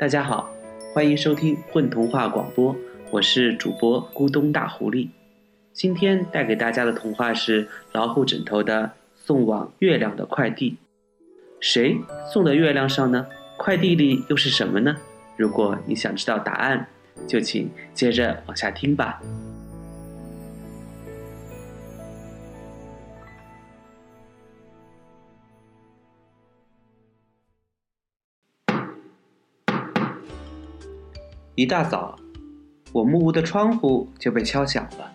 大家好，欢迎收听混童话广播，我是主播咕咚大狐狸。今天带给大家的童话是老虎枕头的送往月亮的快递。谁送的月亮上呢？快递里又是什么呢？如果你想知道答案，就请接着往下听吧。一大早，我木屋的窗户就被敲响了。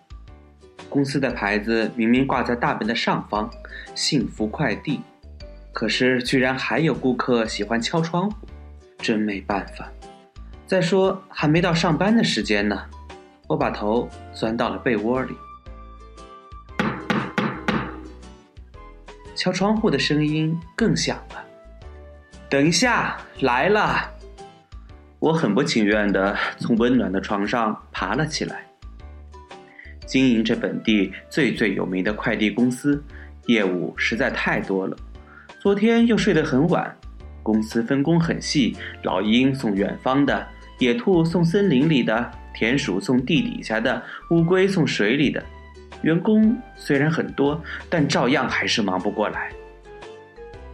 公司的牌子明明挂在大门的上方，“幸福快递”，可是居然还有顾客喜欢敲窗户，真没办法。再说还没到上班的时间呢，我把头钻到了被窝里。敲窗户的声音更响了。等一下，来了。我很不情愿地从温暖的床上爬了起来。经营着本地最最有名的快递公司，业务实在太多了。昨天又睡得很晚，公司分工很细，老鹰送远方的，野兔送森林里的，田鼠送地底下的，乌龟送水里的。员工虽然很多，但照样还是忙不过来。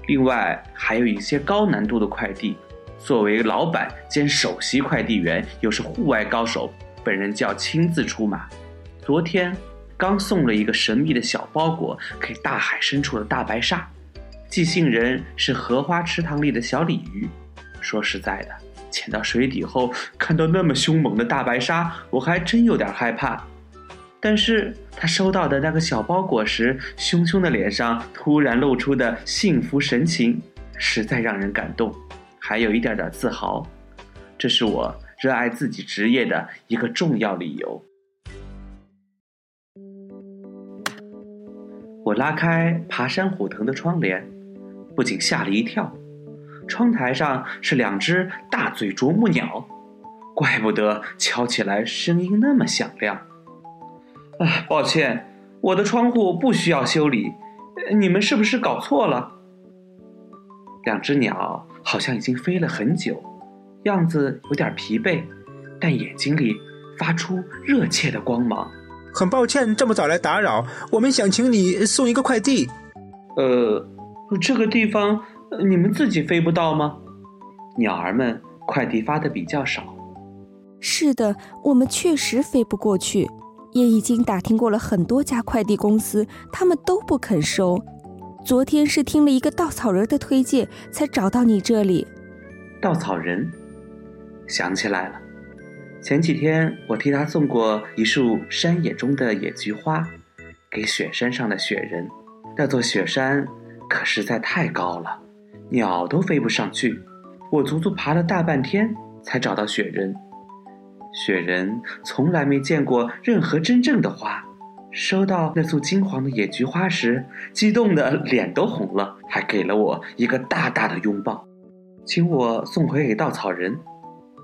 另外还有一些高难度的快递。作为老板兼首席快递员，又是户外高手，本人就要亲自出马。昨天刚送了一个神秘的小包裹给大海深处的大白鲨，寄信人是荷花池塘里的小鲤鱼。说实在的，潜到水底后看到那么凶猛的大白鲨，我还真有点害怕。但是他收到的那个小包裹时，凶凶的脸上突然露出的幸福神情，实在让人感动。还有一点点自豪，这是我热爱自己职业的一个重要理由。我拉开爬山虎藤的窗帘，不仅吓了一跳，窗台上是两只大嘴啄木鸟，怪不得敲起来声音那么响亮。啊，抱歉，我的窗户不需要修理，你们是不是搞错了？两只鸟。好像已经飞了很久，样子有点疲惫，但眼睛里发出热切的光芒。很抱歉这么早来打扰，我们想请你送一个快递。呃，这个地方你们自己飞不到吗？鸟儿们快递发的比较少。是的，我们确实飞不过去，也已经打听过了很多家快递公司，他们都不肯收。昨天是听了一个稻草人的推荐，才找到你这里。稻草人，想起来了，前几天我替他送过一束山野中的野菊花，给雪山上的雪人。那座雪山可实在太高了，鸟都飞不上去。我足足爬了大半天才找到雪人。雪人从来没见过任何真正的花。收到那束金黄的野菊花时，激动的脸都红了，还给了我一个大大的拥抱，请我送回给稻草人。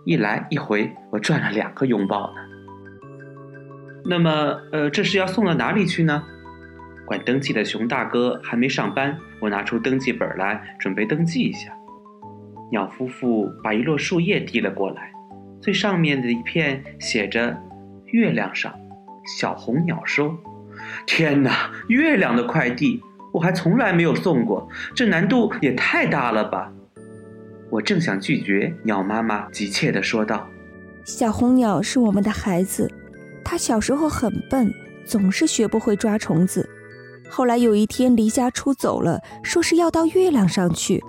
一来一回，我赚了两个拥抱呢。那么，呃，这是要送到哪里去呢？管登记的熊大哥还没上班，我拿出登记本来，准备登记一下。鸟夫妇把一摞树叶递了过来，最上面的一片写着“月亮上”。小红鸟收，天哪！月亮的快递，我还从来没有送过，这难度也太大了吧！我正想拒绝，鸟妈妈急切地说道：“小红鸟是我们的孩子，它小时候很笨，总是学不会抓虫子。后来有一天离家出走了，说是要到月亮上去，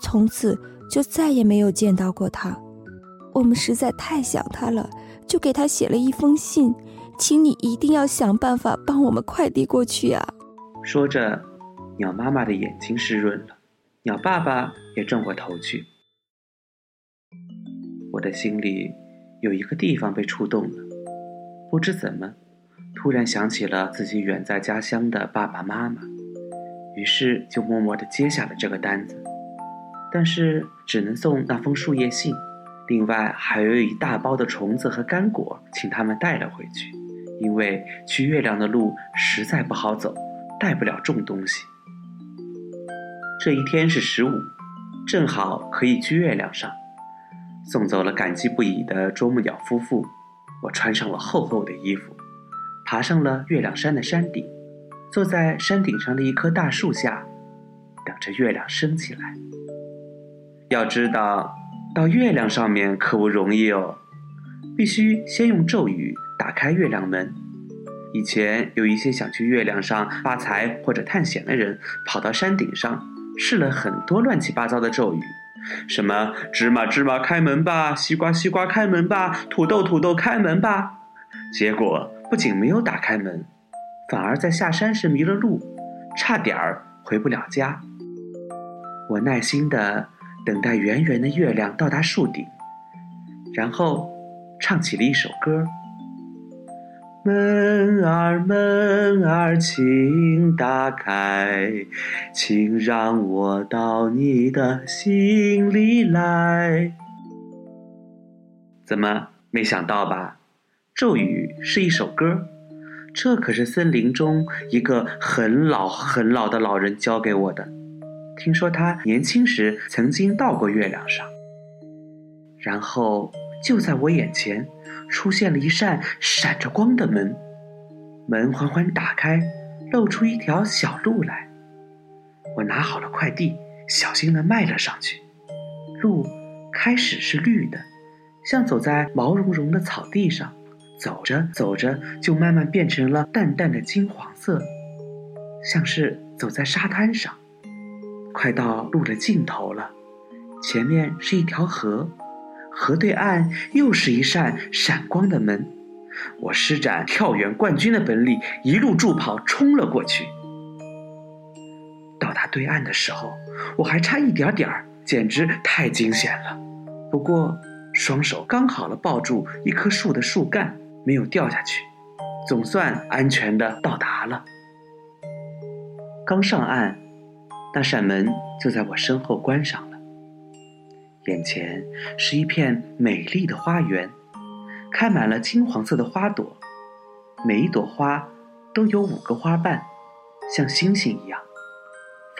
从此就再也没有见到过它。我们实在太想它了，就给它写了一封信。”请你一定要想办法帮我们快递过去呀！说着，鸟妈妈的眼睛湿润了，鸟爸爸也转过头去。我的心里有一个地方被触动了，不知怎么，突然想起了自己远在家乡的爸爸妈妈，于是就默默地接下了这个单子，但是只能送那封树叶信，另外还有一大包的虫子和干果，请他们带了回去。因为去月亮的路实在不好走，带不了重东西。这一天是十五，正好可以去月亮上。送走了感激不已的啄木鸟夫妇，我穿上了厚厚的衣服，爬上了月亮山的山顶，坐在山顶上的一棵大树下，等着月亮升起来。要知道，到月亮上面可不容易哦，必须先用咒语打开月亮门。以前有一些想去月亮上发财或者探险的人，跑到山顶上试了很多乱七八糟的咒语。什么芝麻芝麻开门吧，西瓜西瓜开门吧，土豆土豆开门吧。结果不仅没有打开门，反而在下山时迷了路，差点儿回不了家。我耐心的等待圆圆的月亮到达树顶，然后唱起了一首歌。门儿门儿，请打开，请让我到你的心里来。怎么没想到吧？咒语是一首歌，这可是森林中一个很老很老的老人教给我的。听说他年轻时曾经到过月亮上，然后就在我眼前。出现了一扇闪着光的门，门缓缓打开，露出一条小路来。我拿好了快递，小心地迈了上去。路开始是绿的，像走在毛茸茸的草地上，走着走着就慢慢变成了淡淡的金黄色，像是走在沙滩上。快到路的尽头了，前面是一条河。河对岸又是一扇闪光的门，我施展跳远冠军的本领，一路助跑冲了过去。到达对岸的时候，我还差一点点儿，简直太惊险了。不过双手刚好了抱住一棵树的树干，没有掉下去，总算安全的到达了。刚上岸，那扇门就在我身后关上了。眼前是一片美丽的花园，开满了金黄色的花朵，每一朵花都有五个花瓣，像星星一样。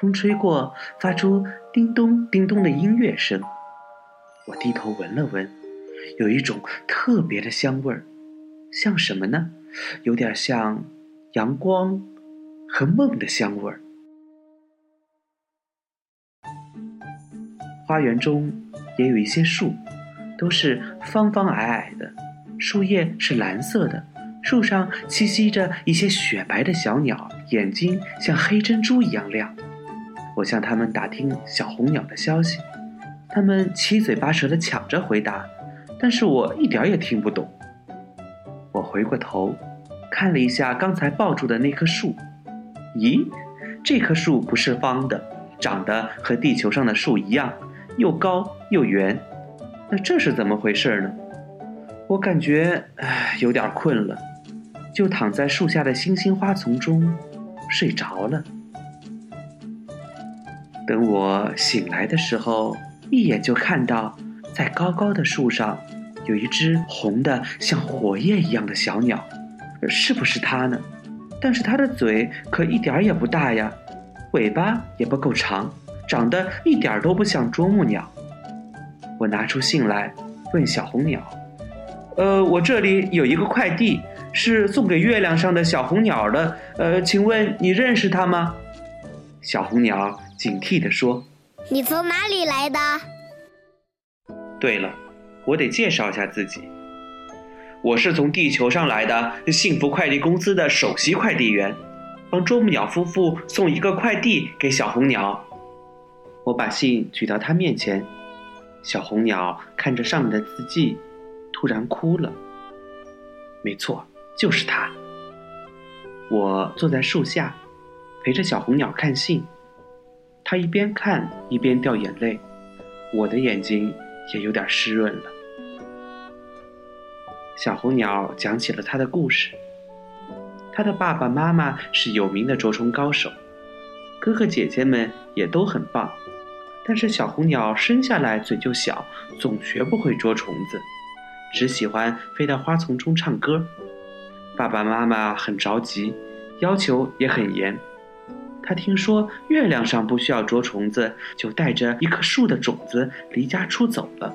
风吹过，发出叮咚叮咚的音乐声。我低头闻了闻，有一种特别的香味儿，像什么呢？有点像阳光和梦的香味儿。花园中。也有一些树，都是方方矮矮的，树叶是蓝色的，树上栖息着一些雪白的小鸟，眼睛像黑珍珠一样亮。我向他们打听小红鸟的消息，他们七嘴八舌的抢着回答，但是我一点也听不懂。我回过头，看了一下刚才抱住的那棵树，咦，这棵树不是方的，长得和地球上的树一样。又高又圆，那这是怎么回事呢？我感觉唉有点困了，就躺在树下的星星花丛中睡着了。等我醒来的时候，一眼就看到在高高的树上有一只红的像火焰一样的小鸟，是不是它呢？但是它的嘴可一点也不大呀，尾巴也不够长。长得一点都不像啄木鸟。我拿出信来，问小红鸟：“呃，我这里有一个快递，是送给月亮上的小红鸟的。呃，请问你认识它吗？”小红鸟警惕地说：“你从哪里来的？”对了，我得介绍一下自己。我是从地球上来的幸福快递公司的首席快递员，帮啄木鸟夫妇送一个快递给小红鸟。我把信举到他面前，小红鸟看着上面的字迹，突然哭了。没错，就是他。我坐在树下，陪着小红鸟看信，他一边看一边掉眼泪，我的眼睛也有点湿润了。小红鸟讲起了他的故事，他的爸爸妈妈是有名的捉虫高手，哥哥姐姐们也都很棒。但是小红鸟生下来嘴就小，总学不会捉虫子，只喜欢飞到花丛中唱歌。爸爸妈妈很着急，要求也很严。他听说月亮上不需要捉虫子，就带着一棵树的种子离家出走了。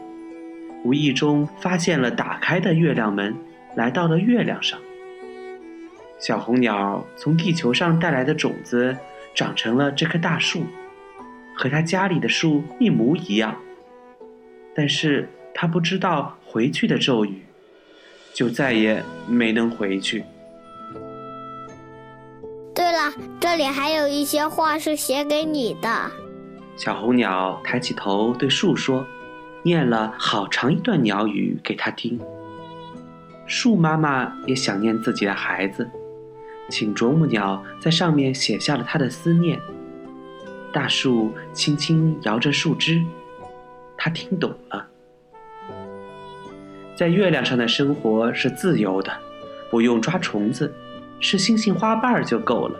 无意中发现了打开的月亮门，来到了月亮上。小红鸟从地球上带来的种子，长成了这棵大树，和他家里的树一模一样。但是他不知道回去的咒语，就再也没能回去。对了，这里还有一些话是写给你的。小红鸟抬起头对树说，念了好长一段鸟语给他听。树妈妈也想念自己的孩子。请啄木鸟在上面写下了他的思念。大树轻轻摇着树枝，他听懂了。在月亮上的生活是自由的，不用抓虫子，吃星星花瓣就够了。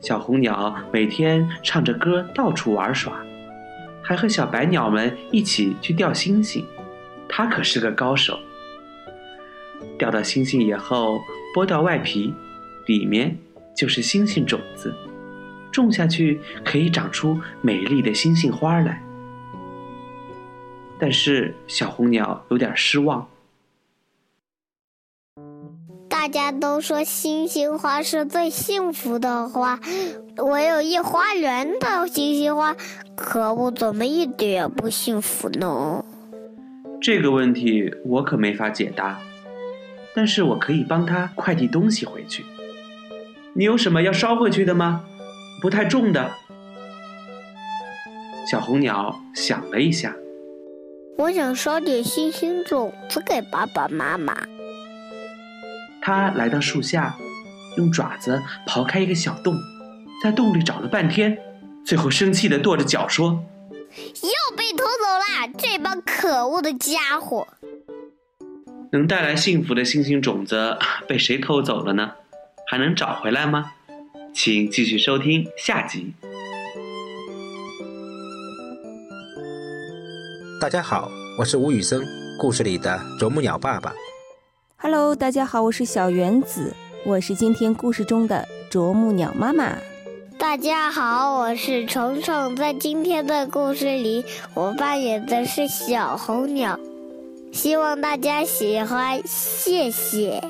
小红鸟每天唱着歌到处玩耍，还和小白鸟们一起去钓星星。它可是个高手。钓到星星以后，剥掉外皮。里面就是星星种子，种下去可以长出美丽的星星花来。但是小红鸟有点失望。大家都说星星花是最幸福的花，我有一花园的星星花，可我怎么一点也不幸福呢？这个问题我可没法解答，但是我可以帮他快递东西回去。你有什么要捎回去的吗？不太重的。小红鸟想了一下，我想捎点星星种子给爸爸妈妈。它来到树下，用爪子刨开一个小洞，在洞里找了半天，最后生气的跺着脚说：“又被偷走了！这帮可恶的家伙！能带来幸福的星星种子被谁偷走了呢？”还能找回来吗？请继续收听下集。大家好，我是吴宇森，故事里的啄木鸟爸爸。Hello，大家好，我是小原子，我是今天故事中的啄木鸟妈妈。大家好，我是虫虫，在今天的故事里，我扮演的是小红鸟，希望大家喜欢，谢谢。